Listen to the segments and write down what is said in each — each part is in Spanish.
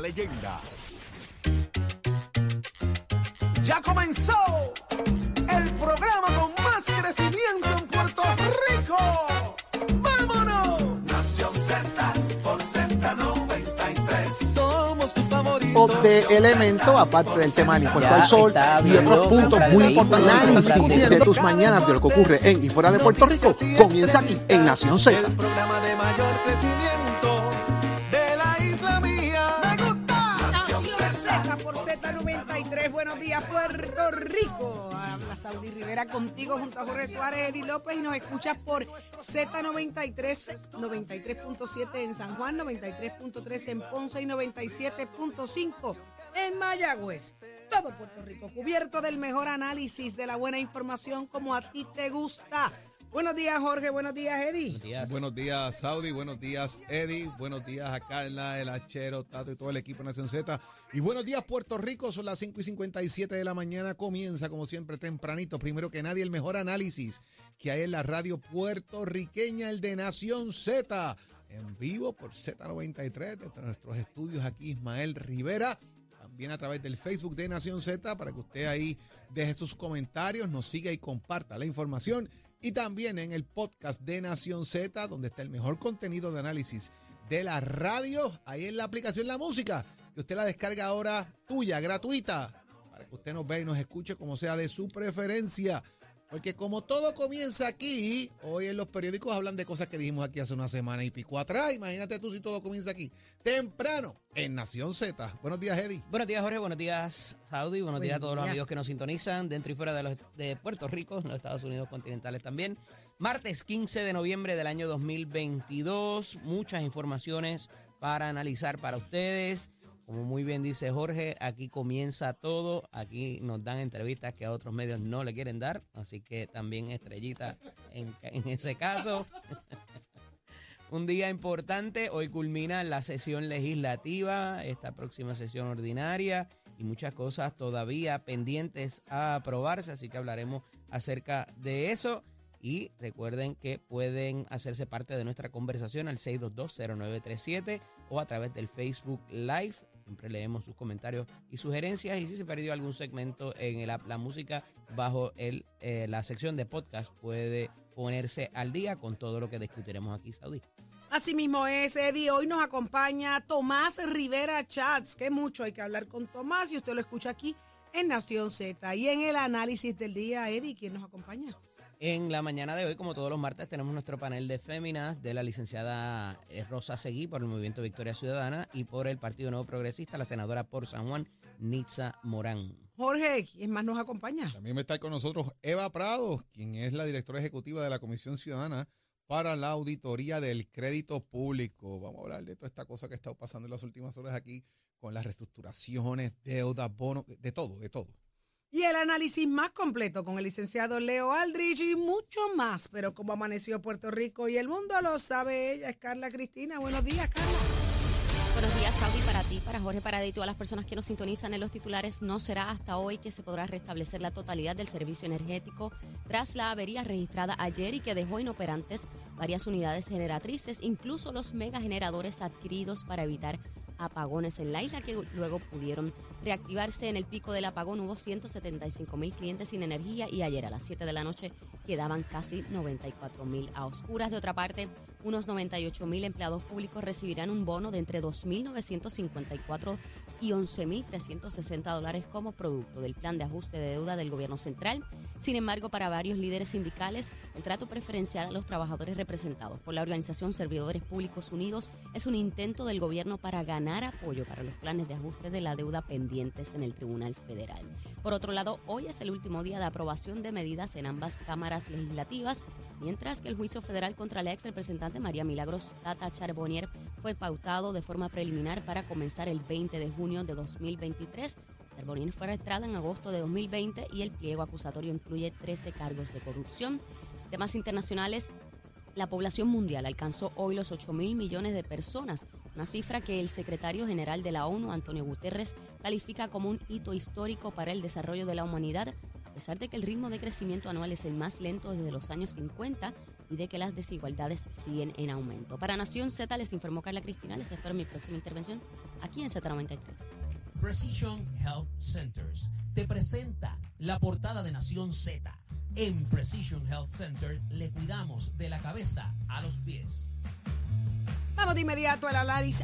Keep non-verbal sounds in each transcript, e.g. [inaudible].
leyenda. Ya comenzó el programa con más crecimiento en Puerto Rico. ¡Vámonos! Nación Z por Z93. Somos tus favoritos. de elemento, aparte del tema del impuesto Ya al sol y otros puntos muy importantes de de tus mañanas de lo que ocurre en y fuera de Puerto Rico comienza aquí en Nación Z. El programa de mayor Rivera contigo junto a Jorge Suárez, Eddie López y nos escuchas por Z93, 93.7 en San Juan, 93.3 en Ponce y 97.5 en Mayagüez. Todo Puerto Rico cubierto del mejor análisis, de la buena información como a ti te gusta. Buenos días, Jorge. Buenos días, Eddie. Buenos días, Saudi. Buenos días, Eddie. Buenos días a Carla, el Hachero, Tato y todo el equipo de Nación Z. Y buenos días, Puerto Rico. Son las 5 y 57 de la mañana. Comienza, como siempre, tempranito. Primero que nadie, el mejor análisis que hay en la radio puertorriqueña, el de Nación Z. En vivo por Z93, desde nuestros estudios aquí, Ismael Rivera. También a través del Facebook de Nación Z, para que usted ahí deje sus comentarios, nos siga y comparta la información. Y también en el podcast de Nación Z, donde está el mejor contenido de análisis de la radio, ahí en la aplicación La Música, que usted la descarga ahora tuya, gratuita, para que usted nos vea y nos escuche como sea de su preferencia. Porque como todo comienza aquí, hoy en los periódicos hablan de cosas que dijimos aquí hace una semana y pico atrás. Imagínate tú si todo comienza aquí. Temprano, en Nación Z. Buenos días, Eddie. Buenos días, Jorge. Buenos días, Saudi. Buenos Buen días a todos los amigos que nos sintonizan dentro y fuera de, los, de Puerto Rico, en los Estados Unidos continentales también. Martes 15 de noviembre del año 2022. Muchas informaciones para analizar para ustedes. Como muy bien dice Jorge, aquí comienza todo. Aquí nos dan entrevistas que a otros medios no le quieren dar. Así que también estrellita en, ese caso. [laughs] Un día importante, hoy culmina la sesión legislativa, esta próxima sesión ordinaria y muchas cosas todavía pendientes a aprobarse, así que hablaremos acerca de eso. Y recuerden que pueden hacerse parte de nuestra conversación al 6220937 o a través del Facebook Live. Siempre leemos sus comentarios y sugerencias. Y si se perdió algún segmento en La Música, bajo eh, la sección de podcast, puede ponerse al día con todo lo que discutiremos aquí, Saudí. Así mismo es, Eddie. Hoy nos acompaña Tomás Rivera Chats, que mucho hay que hablar con Tomás y usted lo escucha aquí en Nación Z. Y en el análisis del día, Eddie, ¿quién nos acompaña? En la mañana de hoy, como todos los martes, tenemos nuestro panel de féminas de la licenciada eh, Rosa Seguí por el Movimiento Victoria Ciudadana y por el Partido Nuevo Progresista, la senadora por San Juan, Nitza Morán. Jorge, ¿quién más nos acompaña? También está con nosotros Eva Prado, quien es la directora ejecutiva de la Comisión Ciudadana para la Auditoría del Crédito Público. Vamos a hablar de toda esta cosa que ha estado pasando en las últimas horas aquí con las reestructuraciones, deudas, bonos, de todo, de todo. Y el análisis más completo con el licenciado Leo Aldrich y mucho más. Pero como amaneció Puerto Rico y el mundo lo sabe ella, es Carla Cristina. Buenos días, Carla. Buenos días, Saudi, para ti, para Jorge, para y todas las personas que nos sintonizan en los titulares. No será hasta hoy que se podrá restablecer la totalidad del servicio energético tras la avería registrada ayer y que dejó inoperantes varias unidades generatrices, incluso los megageneradores adquiridos para evitar apagones en la isla que luego pudieron reactivarse. En el pico del apagón hubo 175 mil clientes sin energía y ayer a las 7 de la noche quedaban casi 94 mil a oscuras. De otra parte, unos 98 mil empleados públicos recibirán un bono de entre 2.954 y 11.360 dólares como producto del plan de ajuste de deuda del gobierno central. Sin embargo, para varios líderes sindicales, el trato preferencial a los trabajadores representados por la organización Servidores Públicos Unidos es un intento del gobierno para ganar apoyo para los planes de ajuste de la deuda pendientes en el Tribunal Federal. Por otro lado, hoy es el último día de aprobación de medidas en ambas cámaras legislativas mientras que el juicio federal contra la ex representante María Milagros Tata Charbonnier fue pautado de forma preliminar para comenzar el 20 de junio de 2023. Charbonnier fue arrestada en agosto de 2020 y el pliego acusatorio incluye 13 cargos de corrupción. Temas internacionales. La población mundial alcanzó hoy los 8 mil millones de personas, una cifra que el secretario general de la ONU, Antonio Guterres, califica como un hito histórico para el desarrollo de la humanidad pesar de que el ritmo de crecimiento anual es el más lento desde los años 50, y de que las desigualdades siguen en aumento. Para Nación Z les informó Carla Cristina. Les espero en mi próxima intervención aquí en Z93. Precision Health Centers te presenta la portada de Nación Z. En Precision Health Center le cuidamos de la cabeza a los pies. Vamos de inmediato al análisis.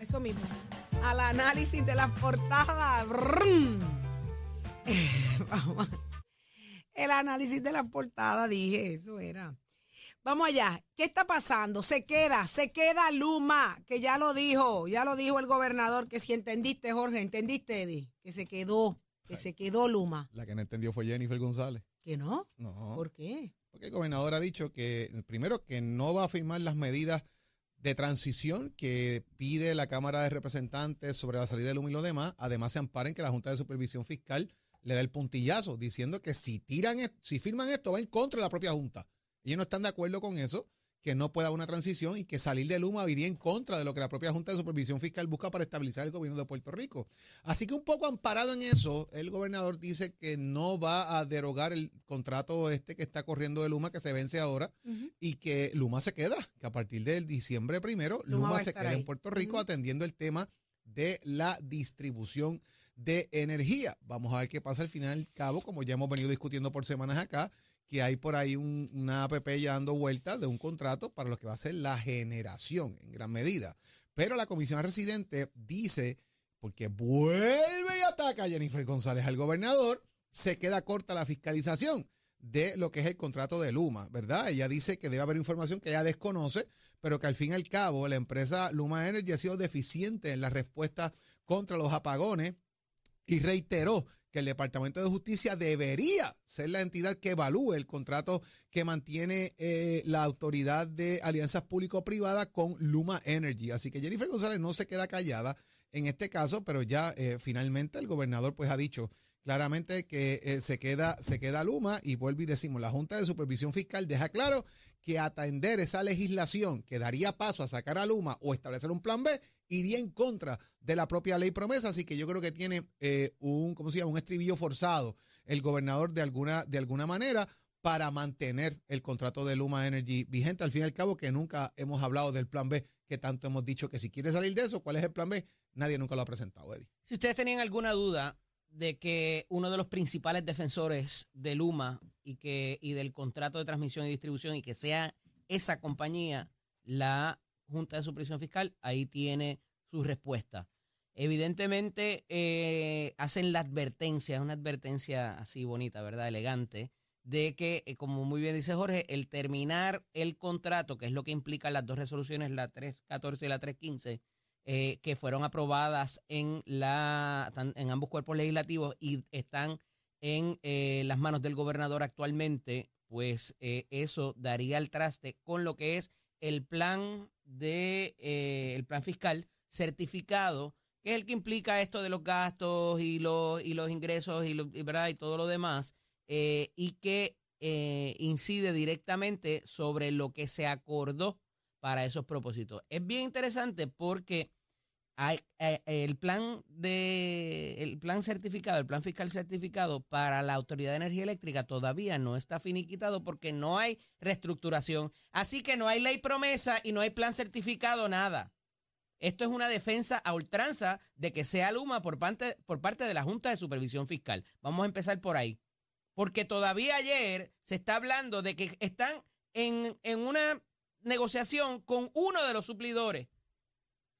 Eso mismo. Al análisis de las portadas. [laughs] Vamos. El análisis de las portadas, dije, eso era. Vamos allá. ¿Qué está pasando? Se queda, se queda Luma, que ya lo dijo, ya lo dijo el gobernador, que si entendiste, Jorge, ¿entendiste, Eddie? Que se quedó, que se quedó Luma. La que no entendió fue Jennifer González. ¿Que no? No. ¿Por qué? Porque el gobernador ha dicho que, primero, que no va a firmar las medidas de transición que pide la Cámara de Representantes sobre la salida del humo y lo demás. Además, se amparen que la Junta de Supervisión Fiscal le da el puntillazo, diciendo que si tiran, est- si firman esto, va en contra de la propia Junta. Ellos no están de acuerdo con eso, que no pueda haber una transición y que salir del Luma iría en contra de lo que la propia Junta de Supervisión Fiscal busca para estabilizar el gobierno de Puerto Rico. Así que un poco amparado en eso, el gobernador dice que no va a derogar el contrato este que está corriendo de Luma, que se vence ahora, y que Luma se queda, que a partir del diciembre primero, Luma se queda ahí. en Puerto Rico atendiendo el tema de la distribución de energía. Vamos a ver qué pasa al final al cabo, como ya hemos venido discutiendo por semanas acá, que hay por ahí un- una APP ya dando vueltas de un contrato para lo que va a ser la generación en gran medida. Pero la comisión residente dice, porque vuelve y ataca a Jennifer González al gobernador, se queda corta la fiscalización de lo que es el contrato de Luma, ¿verdad? Ella dice que debe haber información que ella desconoce, pero que al fin y al cabo la empresa Luma Energy ha sido deficiente en la respuesta contra los apagones y reiteró que el Departamento de Justicia debería ser la entidad que evalúe el contrato que mantiene eh, la autoridad de alianzas público-privadas con Luma Energy. Así que Jennifer González no se queda callada en este caso, pero ya eh, finalmente el gobernador pues ha dicho claramente que eh, se queda se queda Luma y vuelve y decimos, la Junta de Supervisión Fiscal deja claro que atender esa legislación que daría paso a sacar a Luma o establecer un plan B iría en contra de la propia ley promesa, así que yo creo que tiene eh, un, ¿cómo se llama? Un estribillo forzado el gobernador de alguna, de alguna manera para mantener el contrato de Luma Energy vigente. Al fin y al cabo, que nunca hemos hablado del plan B, que tanto hemos dicho que si quiere salir de eso, ¿cuál es el plan B? Nadie nunca lo ha presentado, Eddie. Si ustedes tenían alguna duda de que uno de los principales defensores de Luma y que y del contrato de transmisión y distribución y que sea esa compañía la Junta de Supervisión Fiscal, ahí tiene su respuesta. Evidentemente eh, hacen la advertencia, es una advertencia así bonita, ¿verdad? Elegante, de que, eh, como muy bien dice Jorge, el terminar el contrato, que es lo que implican las dos resoluciones, la 314 y la 315, eh, que fueron aprobadas en, la, en ambos cuerpos legislativos y están en eh, las manos del gobernador actualmente, pues eso daría el traste con lo que es el plan de eh, plan fiscal certificado, que es el que implica esto de los gastos y los y los ingresos y, ¿verdad? y todo lo demás, eh, y que eh, incide directamente sobre lo que se acordó para esos propósitos. Es bien interesante porque hay, eh, el plan de el plan certificado, el plan fiscal certificado para la Autoridad de Energía Eléctrica todavía no está finiquitado porque no hay reestructuración. Así que no hay ley promesa y no hay plan certificado, nada. Esto es una defensa a ultranza de que sea Luma por parte, por parte de la Junta de Supervisión Fiscal. Vamos a empezar por ahí. Porque todavía ayer se está hablando de que están en, en una negociación con uno de los suplidores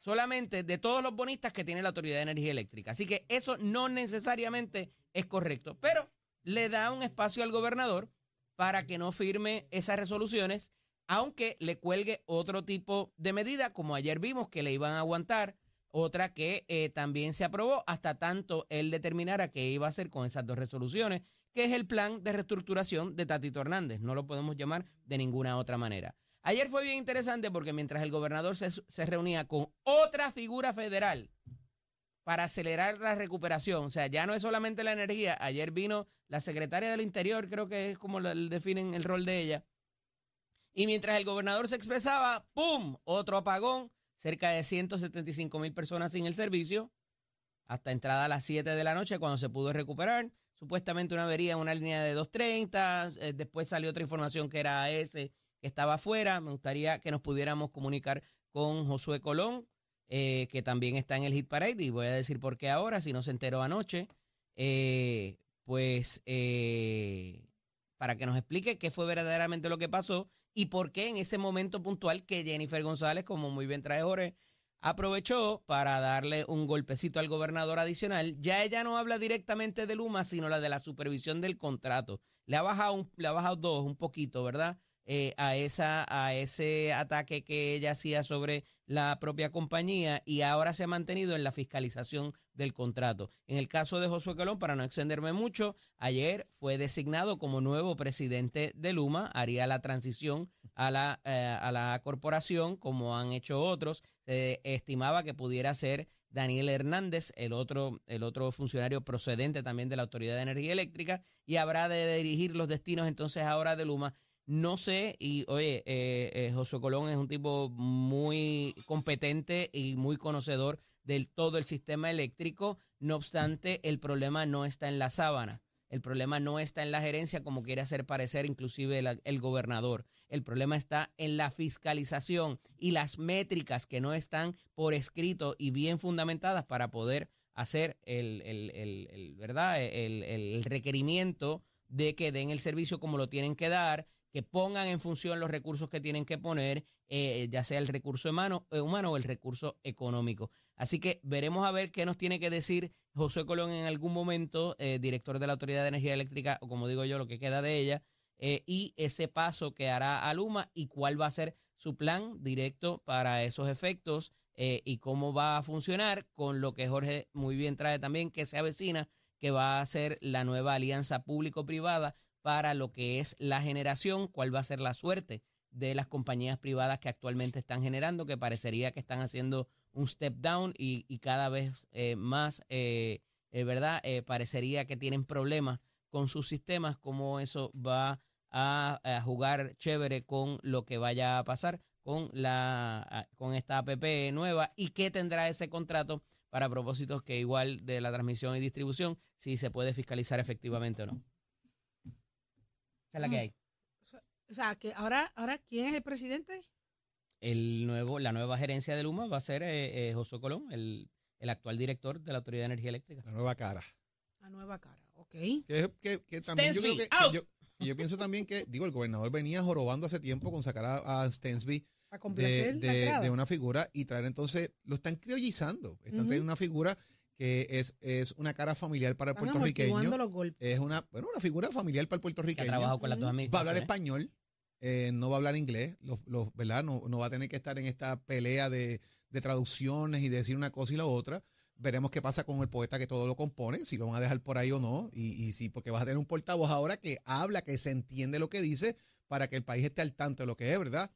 solamente de todos los bonistas que tiene la Autoridad de Energía Eléctrica. Así que eso no necesariamente es correcto, pero le da un espacio al gobernador para que no firme esas resoluciones, aunque le cuelgue otro tipo de medida, como ayer vimos que le iban a aguantar, otra que eh, también se aprobó hasta tanto él determinara qué iba a hacer con esas dos resoluciones, que es el plan de reestructuración de Tatito Hernández. No lo podemos llamar de ninguna otra manera. Ayer fue bien interesante porque mientras el gobernador se, reunía con otra figura federal para acelerar la recuperación, o sea, ya no es solamente la energía, ayer vino la secretaria del Interior, creo que es como definen el rol de ella, y mientras el gobernador se expresaba, ¡pum! Otro apagón, cerca de 175 mil personas sin el servicio, hasta entrada a las 7 de la noche cuando se pudo recuperar, supuestamente una avería en una línea de 230, eh, después salió otra información que era ese que estaba afuera. Me gustaría que nos pudiéramos comunicar con Josué Colón, eh, que también está en el Hit Parade, y voy a decir por qué ahora, si no se enteró anoche, eh, pues eh, para que nos explique qué fue verdaderamente lo que pasó y por qué en ese momento puntual que Jennifer González, como muy bien trae Jorge, aprovechó para darle un golpecito al gobernador adicional. Ya ella no habla directamente de Luma, sino la de la supervisión del contrato. Le ha bajado, un- le ha bajado dos, un poquito, ¿verdad? Eh, a, esa, a ese ataque que ella hacía sobre la propia compañía y ahora se ha mantenido en la fiscalización del contrato. En el caso de Josué Colón, para no extenderme mucho, ayer fue designado como nuevo presidente de Luma, haría la transición a la, eh, a la corporación como han hecho otros. Se estimaba que pudiera ser Daniel Hernández, el otro, el otro funcionario procedente también de la Autoridad de Energía Eléctrica, y habrá de dirigir los destinos entonces ahora de Luma. No sé, y oye, eh, eh, Josué Colón es un tipo muy competente y muy conocedor del todo el sistema eléctrico. No obstante, el problema no está en la sábana. El problema no está en la gerencia, como quiere hacer parecer inclusive el, el gobernador. El problema está en la fiscalización y las métricas que no están por escrito y bien fundamentadas para poder hacer el, el- el- ¿verdad? El requerimiento de que den el servicio como lo tienen que dar, que pongan en función los recursos que tienen que poner, eh, ya sea el recurso humano, eh, humano o el recurso económico. Así que veremos a ver qué nos tiene que decir José Colón en algún momento, eh, director de la Autoridad de Energía Eléctrica, o como digo yo, lo que queda de ella, y ese paso que hará a Luma y cuál va a ser su plan directo para esos efectos y cómo va a funcionar con lo que Jorge muy bien trae también, que se avecina, que va a ser la nueva alianza público-privada para lo que es la generación, cuál va a ser la suerte de las compañías privadas que actualmente están generando, que parecería que están haciendo un step down y, cada vez eh, más, eh, eh, ¿verdad? Eh, parecería que tienen problemas con sus sistemas, cómo eso va a, a jugar chévere con lo que vaya a pasar con, la, con esta APP nueva y qué tendrá ese contrato para propósitos que igual de la transmisión y distribución, si se puede fiscalizar efectivamente o no. Esa es la que hay. O sea, que ahora, ahora ¿quién es el presidente? El nuevo, la nueva gerencia de Luma va a ser eh, eh, Josué Colón, el, el actual director de la Autoridad de Energía Eléctrica. La nueva cara. La nueva cara, ok. Que, que- que también yo creo que, pienso también que, digo, el gobernador venía jorobando hace tiempo con sacar a, a Stensby de, de- una figura y traer entonces, lo están criollizando. Están Ujú. trayendo una figura que es, es una cara familiar para el Están puertorriqueño. los golpes. Es una, bueno, una figura familiar para el Que ha puertorriqueño. trabajado con las dos Va a hablar español, eh, no va a hablar inglés, los, los- ¿verdad? No, no va a tener que estar en esta pelea de, de traducciones y de decir una cosa y la otra. Veremos qué pasa con el poeta que todo lo compone, si lo van a dejar por ahí o no. Y, y sí, porque vas a tener un portavoz ahora que habla, que se entiende lo que dice, para que el país esté al tanto de lo que es, ¿verdad?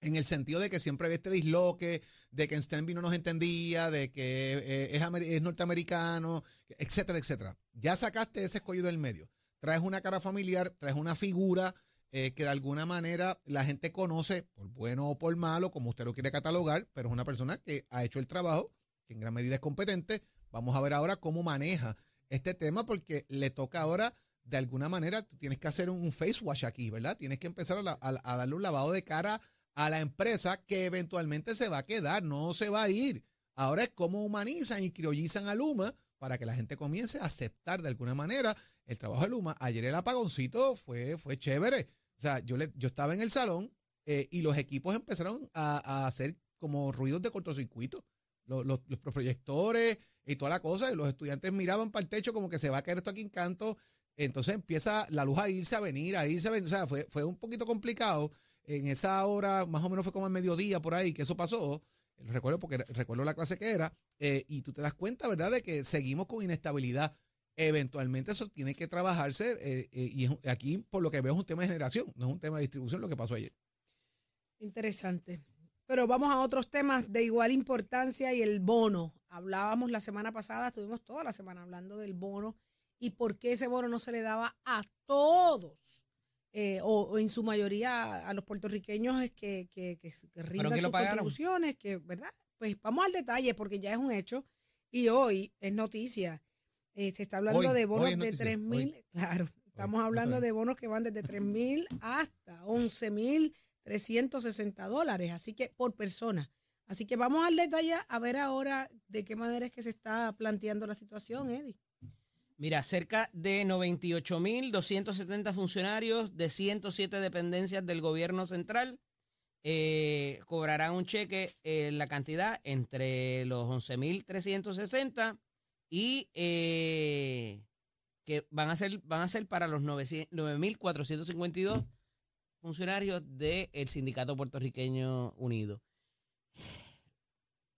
En el sentido de que siempre había este disloque, de que en Stanby no nos entendía, de que eh, es, amer- es norteamericano, etcétera, etcétera. Ya sacaste ese escollo del medio. Traes una cara familiar, traes una figura eh, que de alguna manera la gente conoce, por bueno o por malo, como usted lo quiere catalogar, pero es una persona que ha hecho el trabajo, que en gran medida es competente. Vamos a ver ahora cómo maneja este tema, porque le toca ahora, de alguna manera, tú tienes que hacer un, un face wash aquí, ¿verdad? Tienes que empezar a, la- a- a darle un lavado de cara a la empresa que eventualmente se va a quedar, no se va a ir. Ahora es cómo humanizan y criollizan a Luma para que la gente comience a aceptar de alguna manera el trabajo de Luma. Ayer el apagoncito fue, fue chévere. O sea, yo, le, yo estaba en el salón eh, y los equipos empezaron a, hacer como ruidos de cortocircuito. Los, los, los proyectores y toda la cosa, y los estudiantes miraban para el techo como que se va a caer esto aquí en canto. Entonces empieza la luz a irse, a venir, a irse, a venir. O sea, fue, fue un poquito complicado. En esa hora, más o menos fue como al mediodía por ahí que eso pasó. Recuerdo porque recuerdo la clase que era. eh, y tú te das cuenta, ¿verdad?, de que seguimos con inestabilidad. Eventualmente eso tiene que trabajarse. eh, eh, y aquí, por lo que veo, es un tema de generación, no es un tema de distribución lo que pasó ayer. Interesante. Pero vamos a otros temas de igual importancia y el bono. Hablábamos la semana pasada, estuvimos toda la semana hablando del bono y por qué ese bono no se le daba a todos, eh, o, o en su mayoría a los puertorriqueños es que, que, que, que rindan sus contribuciones, que, ¿verdad? Pues vamos al detalle porque ya es un hecho y hoy es noticia. Eh, se está hablando Hoy, de bonos de noticia, 3 mil, [laughs] claro, estamos hablando de bonos que van desde 3 mil hasta 11 mil 360 dólares, así que por persona. Así que vamos al detalle a ver ahora de qué manera es que se está planteando la situación, Eddie. Mira, cerca de 98.270 funcionarios de 107 dependencias del gobierno central eh, cobrarán un cheque en la cantidad entre los 11.360 y eh, que van a ser van a ser para los 900 9.452 funcionarios del Sindicato Puertorriqueño Unido.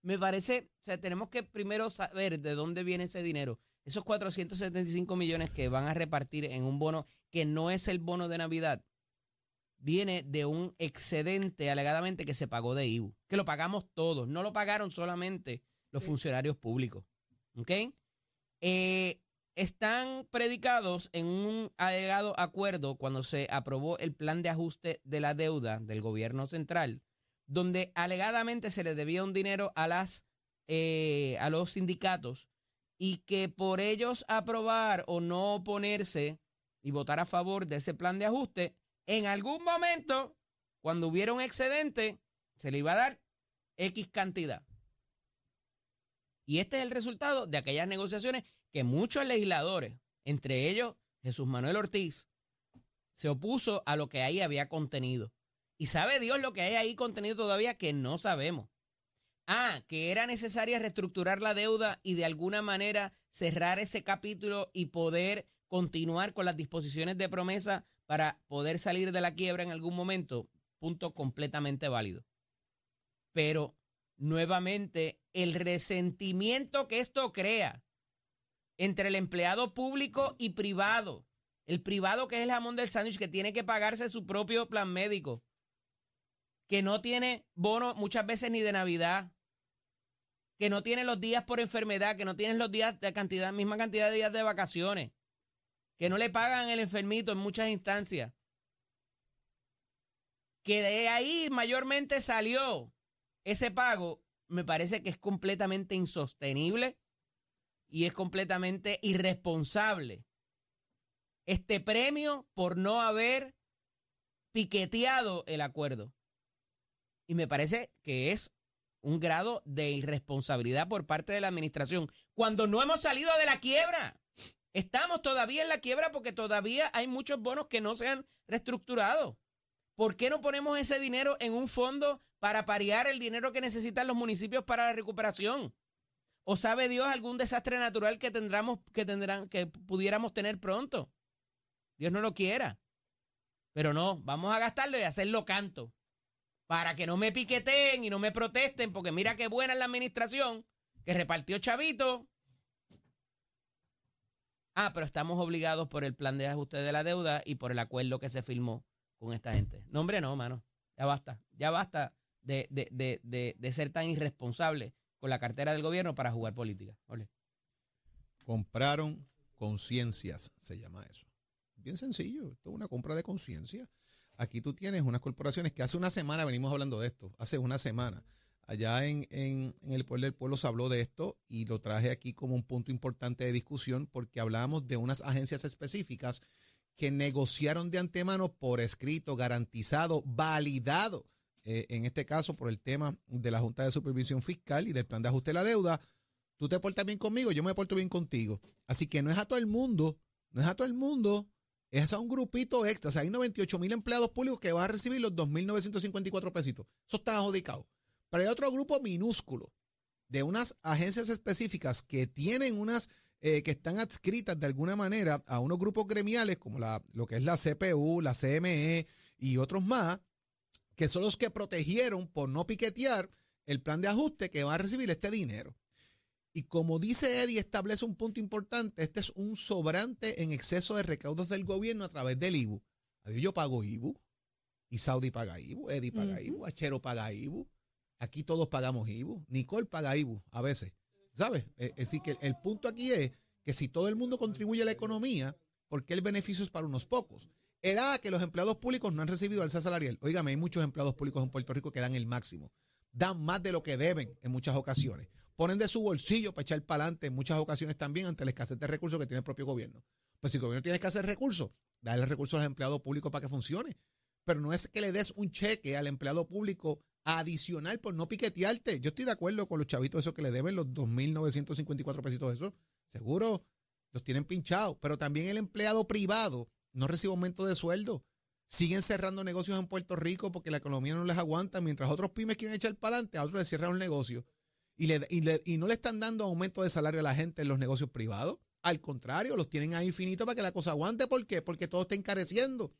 Me parece, o sea, tenemos que primero saber de dónde viene ese dinero. Esos 475 millones que van a repartir en un bono que no es el bono de Navidad, viene de un excedente alegadamente que se pagó de IBU, que lo pagamos todos, no lo pagaron solamente los funcionarios públicos. ¿Ok? Eh, están predicados en un alegado acuerdo cuando se aprobó el plan de ajuste de la deuda del gobierno central, donde alegadamente se le debía un dinero a las eh, a los sindicatos y que por ellos aprobar o no oponerse y votar a favor de ese plan de ajuste, en algún momento, cuando hubiera un excedente, se le iba a dar X cantidad. Y este es el resultado de aquellas negociaciones que muchos legisladores, entre ellos Jesús Manuel Ortiz, se opuso a lo que ahí había contenido. Y sabe Dios lo que hay ahí contenido todavía que no sabemos. Ah, que era necesaria reestructurar la deuda y de alguna manera cerrar ese capítulo y poder continuar con las disposiciones de promesa para poder salir de la quiebra en algún momento. Punto completamente válido. Pero nuevamente, el resentimiento que esto crea entre el empleado público y privado. El privado que es el jamón del sándwich que tiene que pagarse su propio plan médico. Que no tiene bono muchas veces ni de Navidad. Que no tiene los días por enfermedad, que no tiene los días de cantidad, misma cantidad de días de vacaciones. Que no le pagan el enfermito en muchas instancias. Que de ahí mayormente salió ese pago, me parece que es completamente insostenible y es completamente irresponsable. Este premio por no haber piqueteado el acuerdo. Y me parece que es un grado de irresponsabilidad por parte de la administración. Cuando no hemos salido de la quiebra. Estamos todavía en la quiebra porque todavía hay muchos bonos que no se han reestructurado. ¿Por qué no ponemos ese dinero en un fondo para parear el dinero que necesitan los municipios para la recuperación? ¿O sabe Dios algún desastre natural que tendremos, que tendrán, que pudiéramos tener pronto? Dios no lo quiera. Pero no, vamos a gastarlo y hacerlo canto. Para que no me piqueteen y no me protesten, porque mira qué buena es la administración que repartió chavito. Ah, pero estamos obligados por el plan de ajuste de la deuda y por el acuerdo que se firmó con esta gente. No, hombre, no, mano. Ya basta. Ya basta de, de, de, de, de ser tan irresponsable con la cartera del gobierno para jugar política. Ole. Compraron conciencias, se llama eso. Bien sencillo, esto es una compra de conciencia. Aquí tú tienes unas corporaciones que hace una semana venimos hablando de esto, hace una semana. Allá en, el Pueblo del Pueblo se habló de esto y lo traje aquí como un punto importante de discusión porque hablábamos de unas agencias específicas que negociaron de antemano por escrito, garantizado, validado, eh, en este caso por el tema de la Junta de Supervisión Fiscal y del plan de ajuste de la deuda. Tú te portas bien conmigo, yo me porto bien contigo. Así que no es a todo el mundo, no es a todo el mundo, es a un grupito extra. O sea, hay 98 mil empleados públicos que van a recibir los 2.954 pesitos. Eso está adjudicado. Pero hay otro grupo minúsculo de unas agencias específicas que tienen unas, eh, que están adscritas de alguna manera a unos grupos gremiales como la, lo que es la CPU, la CME y otros más, que son los que protegieron por no piquetear el plan de ajuste que va a recibir este dinero. Y como dice Eddie, establece un punto importante, este es un sobrante en exceso de recaudos del gobierno a través del IBU. Adiós, yo pago IBU, y Saudi paga IBU, Eddie paga. IBU, Achero paga IBU, aquí todos pagamos IBU, Nicole paga IBU a veces, ¿sabes? Eh, Es decir, que el punto aquí es que si todo el mundo contribuye a la economía, ¿por qué el beneficio es para unos pocos? Era que los empleados públicos no han recibido alza salarial. Óigame, hay muchos empleados públicos en Puerto Rico que dan el máximo, dan más de lo que deben en muchas ocasiones. Ponen de su bolsillo para echar para adelante en muchas ocasiones también ante la escasez de recursos que tiene el propio gobierno. Pues si el gobierno tiene que hacer recursos, darle recursos al empleado público para que funcione. Pero no es que le des un cheque al empleado público adicional por no piquetearte. Yo estoy de acuerdo con los chavitos esos que le deben los 2.954 pesitos esos. Seguro los tienen pinchados. Pero también el empleado privado no recibe aumento de sueldo. Siguen cerrando negocios en Puerto Rico porque la economía no les aguanta. Mientras otros pymes quieren echar para adelante, a otros les cierran un negocio. Y, le, y, le, y no le están dando aumento de salario a la gente en los negocios privados. Al contrario, los tienen ahí infinitos para que la cosa aguante. ¿Por qué? Porque todo está encareciendo.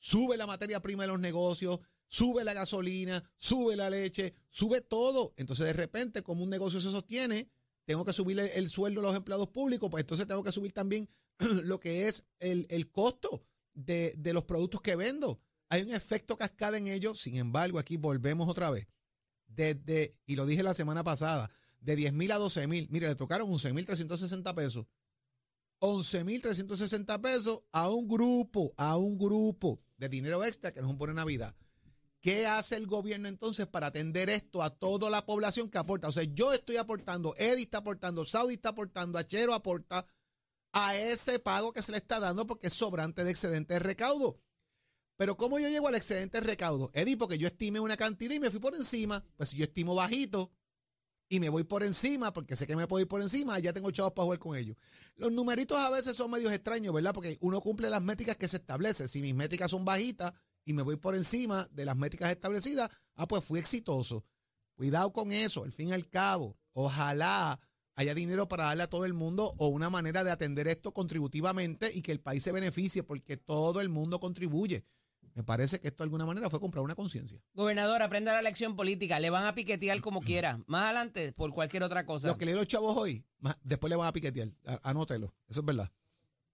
Sube la materia prima de los negocios, sube la gasolina, sube la leche, sube todo. Entonces, de repente, como un negocio se sostiene, tengo que subir el sueldo a los empleados públicos, pues entonces tengo que subir también [clears throat] lo que es el, el costo de, de, los productos que vendo. Hay un efecto cascada en ellos, sin embargo, aquí volvemos otra vez. Desde, y lo dije la semana pasada, de 10 mil a 12 mil, mire, le tocaron 11 mil 360 pesos. 11 mil 360 pesos a un grupo, a un grupo de dinero extra que nos pone Navidad. ¿Qué hace el gobierno entonces para atender esto a toda la población que aporta? O sea, yo estoy aportando, Eddie está aportando, Saudi está aportando, Achero aporta a ese pago que se le está dando porque es sobrante de excedente de recaudo. Pero ¿cómo yo llego al excedente de recaudo? Eddie, porque yo estimé una cantidad y me fui por encima. Pues si yo estimo bajito y me voy por encima, porque sé que me puedo ir por encima, ya tengo chavos para jugar con ellos. Los numeritos a veces son medios extraños, ¿verdad? Porque uno cumple las métricas que se establecen. Si mis métricas son bajitas, y me voy por encima de las métricas establecidas, ah, pues fui exitoso. Cuidado con eso, al fin y al cabo. Ojalá haya dinero para darle a todo el mundo o una manera de atender esto contributivamente y que el país se beneficie porque todo el mundo contribuye. Me parece que esto de alguna manera fue comprar una conciencia. Gobernador, aprenda la lección política. Le van a piquetear [clears throat] como quiera. Más adelante, por cualquier otra cosa. Lo que le los chavos hoy, después le van a piquetear. Anótelo. Eso es verdad.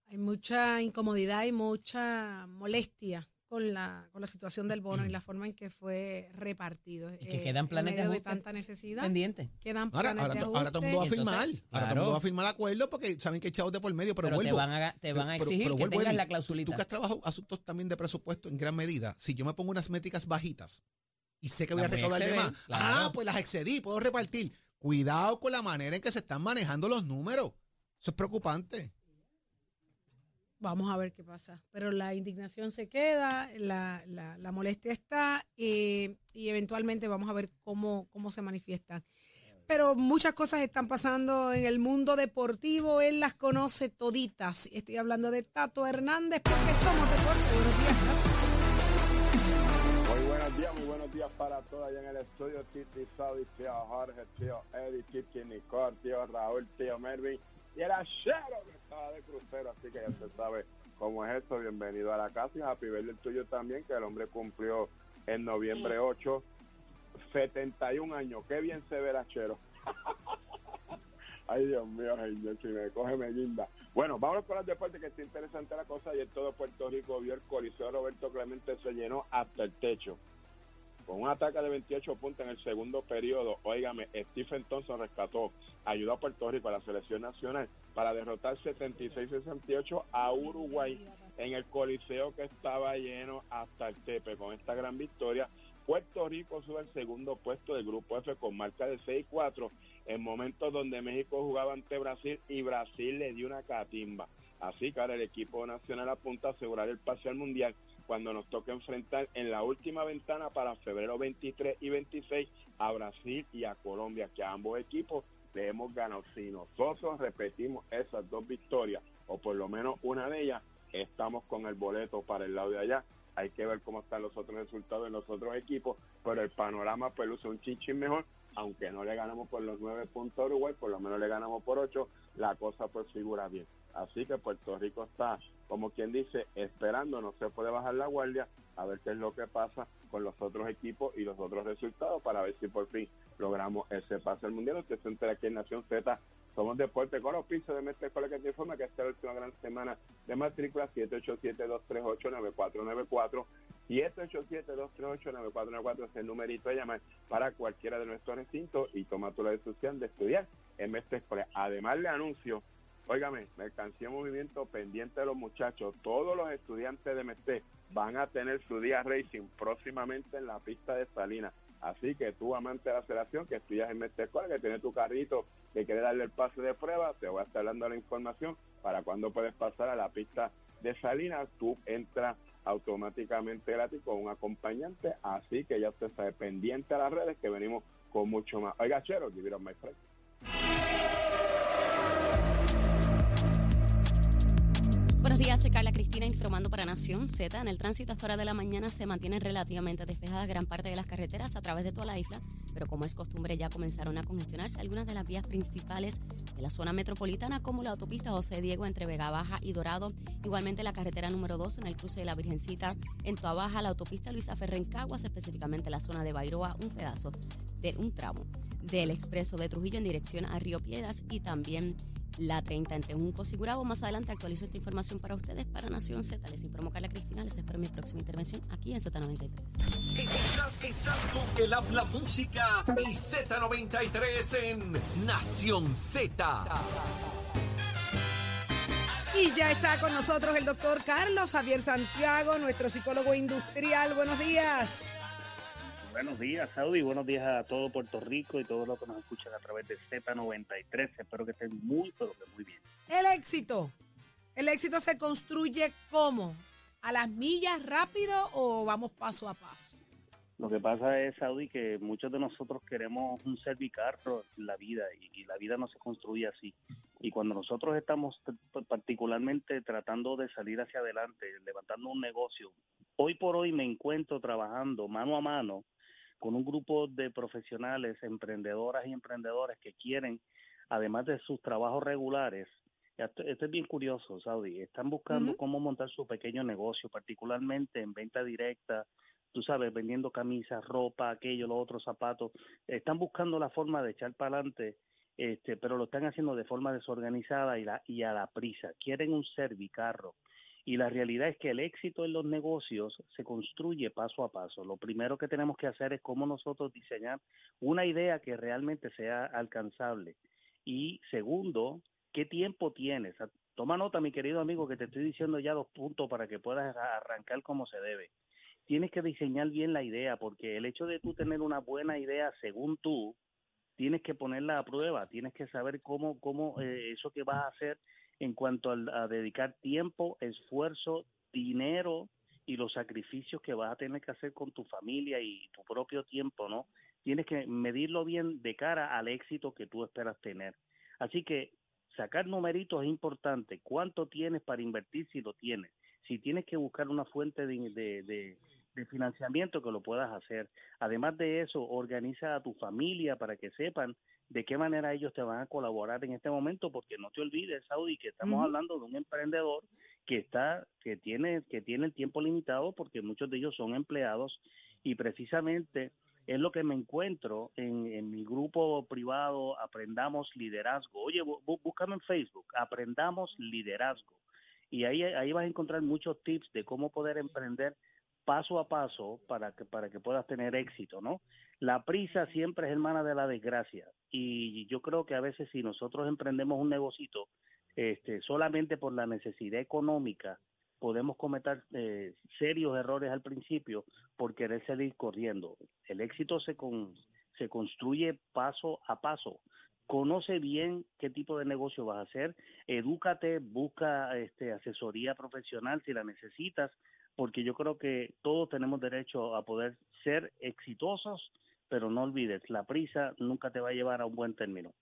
Hay mucha incomodidad y mucha molestia con la, con la situación del bono y la forma en que fue repartido. Y que quedan planes de, de tanta necesidad. Pendientes. Quedan ahora, planes ahora, de ahora todo el mundo va a firmar. Ahora todo el mundo va a firmar acuerdo porque saben que hay chavos de por medio. Pero, pero vuelvo. Te van a, te van a exigir pero, pero que tengas la clausulita. Tú que has trabajado asuntos también de presupuesto en gran medida, si yo me pongo unas métricas bajitas y sé que voy a recaudar de más, claro. ah, pues las excedí, puedo repartir. Cuidado con la manera en que se están manejando los números. Eso es preocupante. Vamos a ver qué pasa. Pero la indignación se queda, la, la, la molestia está eh, y eventualmente vamos a ver cómo, cómo se manifiesta. Pero muchas cosas están pasando en el mundo deportivo. Él las conoce toditas. Estoy hablando de Tato Hernández porque somos deporte. Buenos días, Muy buenos días, muy buenos días para todos allá en el estudio. Titi Saudi, tío Jorge, tío Eddie, Titi Nicole, tío Raúl, tío Mervin y el achero que estaba de crucero, así que ya se sabe cómo es esto. Bienvenido a la casa y happy birthday el tuyo también, que el hombre cumplió en noviembre 8, 71 años. Qué bien se ve el achero. [laughs] Ay, Dios mío, señor, si me coge me guinda. Bueno, vamos con los deportes, que está interesante la cosa. Y en todo Puerto Rico vio el Coliseo Roberto Clemente se llenó hasta el techo. Con un ataque de 28 puntos en el segundo periodo, óigame, Stephen Thompson rescató, ayudó a Puerto Rico a la selección nacional para derrotar 76-68 a Uruguay en el coliseo que estaba lleno hasta el tepe. Con esta gran victoria, Puerto Rico sube al segundo puesto del grupo F con marca de 6-4 en momentos donde México jugaba ante Brasil y Brasil le dio una catimba. Así que el equipo nacional apunta a asegurar el pase al mundial cuando nos toca enfrentar en la última ventana para febrero 23 y 26 a Brasil y a Colombia, que ambos equipos le hemos ganado. Si nosotros repetimos esas dos victorias, o por lo menos una de ellas, estamos con el boleto para el lado de allá. Hay que ver cómo están los otros resultados en los otros equipos, pero el panorama pues luce un chinchín mejor, aunque no le ganamos por los nueve puntos a Uruguay, por lo menos le ganamos por ocho, la cosa pues figura bien. Así que Puerto Rico está, como quien dice, esperando, no se puede bajar la guardia, a ver qué es lo que pasa con los otros equipos y los otros resultados para ver si por fin logramos ese pase al mundial. Usted se entera aquí en Nación Z, somos deporte con pisos de Mestre Escuela que te informa que esta es la última gran semana de matrícula 787-238-9494. 787-238-9494 es el numerito de llamar para cualquiera de nuestros recintos y toma tu la decisión de estudiar en Mestre Escuela. Además le anuncio Óigame, mercancía en movimiento pendiente de los muchachos. Todos los estudiantes de MST van a tener su día racing próximamente en la pista de Salinas. Así que tú, amante de la aceleración, que estudias en Mestre Escuela, que tienes tu carrito, que quieres darle el pase de prueba, te voy a estar dando la información para cuando puedes pasar a la pista de Salinas. Tú entras automáticamente gratis con un acompañante. Así que ya usted está pendiente a las redes que venimos con mucho más. Oiga, Chero, give it up, my friend. Buenos días, soy Informando para Nación Z. En el tránsito hasta hora de la mañana se mantienen relativamente despejadas gran parte de las carreteras a través de toda la isla, pero como es costumbre ya comenzaron a congestionarse algunas de las vías principales de la zona metropolitana como la autopista José Diego entre Vega Baja y Dorado, igualmente la carretera número 2 en el cruce de la Virgencita en Toa Baja, la autopista Luisa Ferrer en Caguas, específicamente la zona de Bairoa, un pedazo de un tramo del expreso de Trujillo en dirección a Río Piedras y también la 30 entre Juncos y Gurabo. Más adelante actualizo esta información para ustedes para Nación Z. Les informo Carla Cristina. Les espero mi próxima intervención aquí en Z93. Estás, estás con el habla música y Z93 en Nación Z. Y ya está con nosotros el doctor Carlos Javier Santiago, nuestro psicólogo industrial. Buenos días. Buenos días, Saudi. Buenos días a todo Puerto Rico y todos los que nos escuchan a través de Z93. Espero que estén muy, pero que muy bien. El éxito. ¿El éxito se construye cómo? ¿A las millas rápido o vamos paso a paso? Lo que pasa es, Saudi, que muchos de nosotros queremos un servicarro en la vida y, y la vida no se construye así. Y cuando nosotros estamos particularmente tratando de salir hacia adelante, levantando un negocio, hoy por hoy me encuentro trabajando mano a mano con un grupo de profesionales, emprendedoras y emprendedores que quieren, además de sus trabajos regulares, esto, es bien curioso, Saudi, están buscando cómo montar su pequeño negocio, particularmente en venta directa, tú sabes, vendiendo camisas, ropa, aquello, los otros zapatos, están buscando la forma de echar para adelante, este, pero lo están haciendo de forma desorganizada y, la, y a la prisa. Quieren un servicarro. Y la realidad es que el éxito en los negocios se construye paso a paso. Lo primero que tenemos que hacer es cómo nosotros diseñar una idea que realmente sea alcanzable. Y segundo, ¿qué tiempo tienes? Toma nota, mi querido amigo, que te estoy diciendo ya dos puntos para que puedas arrancar como se debe. Tienes que diseñar bien la idea, porque el hecho de tú tener una buena idea según tú, tienes que ponerla a prueba, tienes que saber cómo, cómo eh, eso que vas a hacer en cuanto al- a, dedicar tiempo, esfuerzo, dinero y los sacrificios que vas a tener que hacer con tu familia y tu propio tiempo, ¿no? Tienes que medirlo bien de cara al éxito que tú esperas tener. Así que sacar numeritos es importante. ¿Cuánto tienes para invertir si lo tienes? Si tienes que buscar una fuente de financiamiento que lo puedas hacer. Además de eso, organiza a tu familia para que sepan de qué manera ellos te van a colaborar en este momento, porque no te olvides, Saudi, que estamos hablando de un emprendedor que está, que tiene, que tiene el tiempo limitado, porque muchos de ellos son empleados, y precisamente es lo que me encuentro en, en mi grupo privado Aprendamos Liderazgo. Oye, bú- búscame en Facebook, Aprendamos Liderazgo. Y ahí, ahí vas a encontrar muchos tips de cómo poder emprender paso a paso para que para que puedas tener éxito, ¿no? La prisa siempre es hermana de la desgracia y yo creo que a veces si nosotros emprendemos un negocito este solamente por la necesidad económica podemos cometer eh, serios errores al principio por querer salir corriendo. El éxito se con, se construye paso a paso. Conoce bien qué tipo de negocio vas a hacer, edúcate, busca este, asesoría profesional si la necesitas, porque yo creo que todos tenemos derecho a poder ser exitosos, pero no olvides, la prisa nunca te va a llevar a un buen término.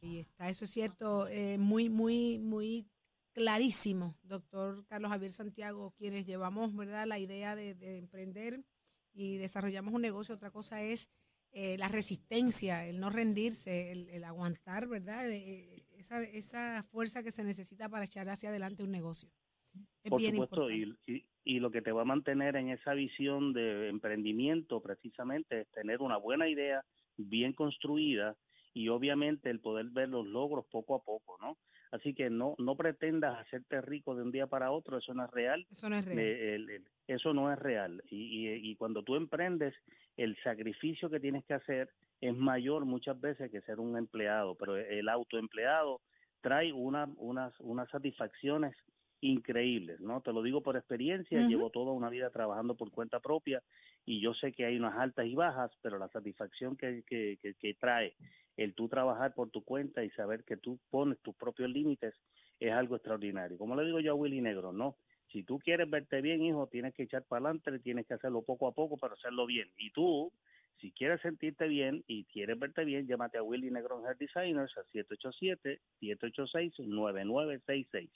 Y está, eso es cierto, eh, muy, muy, muy clarísimo, doctor Carlos Javier Santiago, quienes llevamos, ¿verdad?, la idea de, de emprender y desarrollamos un negocio. Otra cosa es eh, la resistencia, el no rendirse, el, el aguantar, ¿verdad?, Eh, esa, esa fuerza que se necesita para echar hacia adelante un negocio. Es Por bien supuesto, y, y, y lo que te va a mantener en esa visión de emprendimiento precisamente es tener una buena idea bien construida y obviamente el poder ver los logros poco a poco, ¿no? Así que no no pretendas hacerte rico de un día para otro, eso no es real. Eso no es real. Eh, el- el- eso no es real. Y, y, y cuando tú emprendes, el sacrificio que tienes que hacer es mayor muchas veces que ser un empleado, pero el autoempleado trae una, unas, unas satisfacciones increíbles, ¿no? Te lo digo por experiencia, llevo toda una vida trabajando por cuenta propia y yo sé que hay unas altas y bajas, pero la satisfacción que, que, que, que trae el tú trabajar por tu cuenta y saber que tú pones tus propios límites es algo extraordinario. Como le digo yo a Willy Negro, no. Si tú quieres verte bien, hijo, tienes que echar para adelante, tienes que hacerlo poco a poco para hacerlo bien. Y tú, si quieres sentirte bien y quieres verte bien, llámate a Willy Negro Hair Designers a 787-786-9966.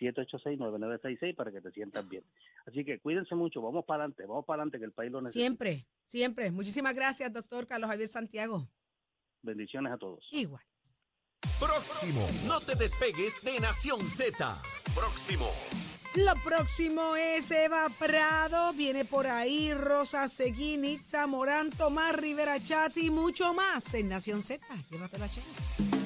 786-9966 para que te sientas bien. Así que cuídense mucho, vamos para adelante, vamos para adelante que el país lo necesita. Siempre, siempre. Muchísimas gracias, doctor Carlos Javier Santiago. Bendiciones a todos. Igual. Próximo. No te despegues de Nación Z. Próximo. Lo próximo es Eva Prado, viene por ahí Rosa Seguín, Itza Morán, Tomás Rivera Chats y mucho más en Nación Z. Llévatela, chévere.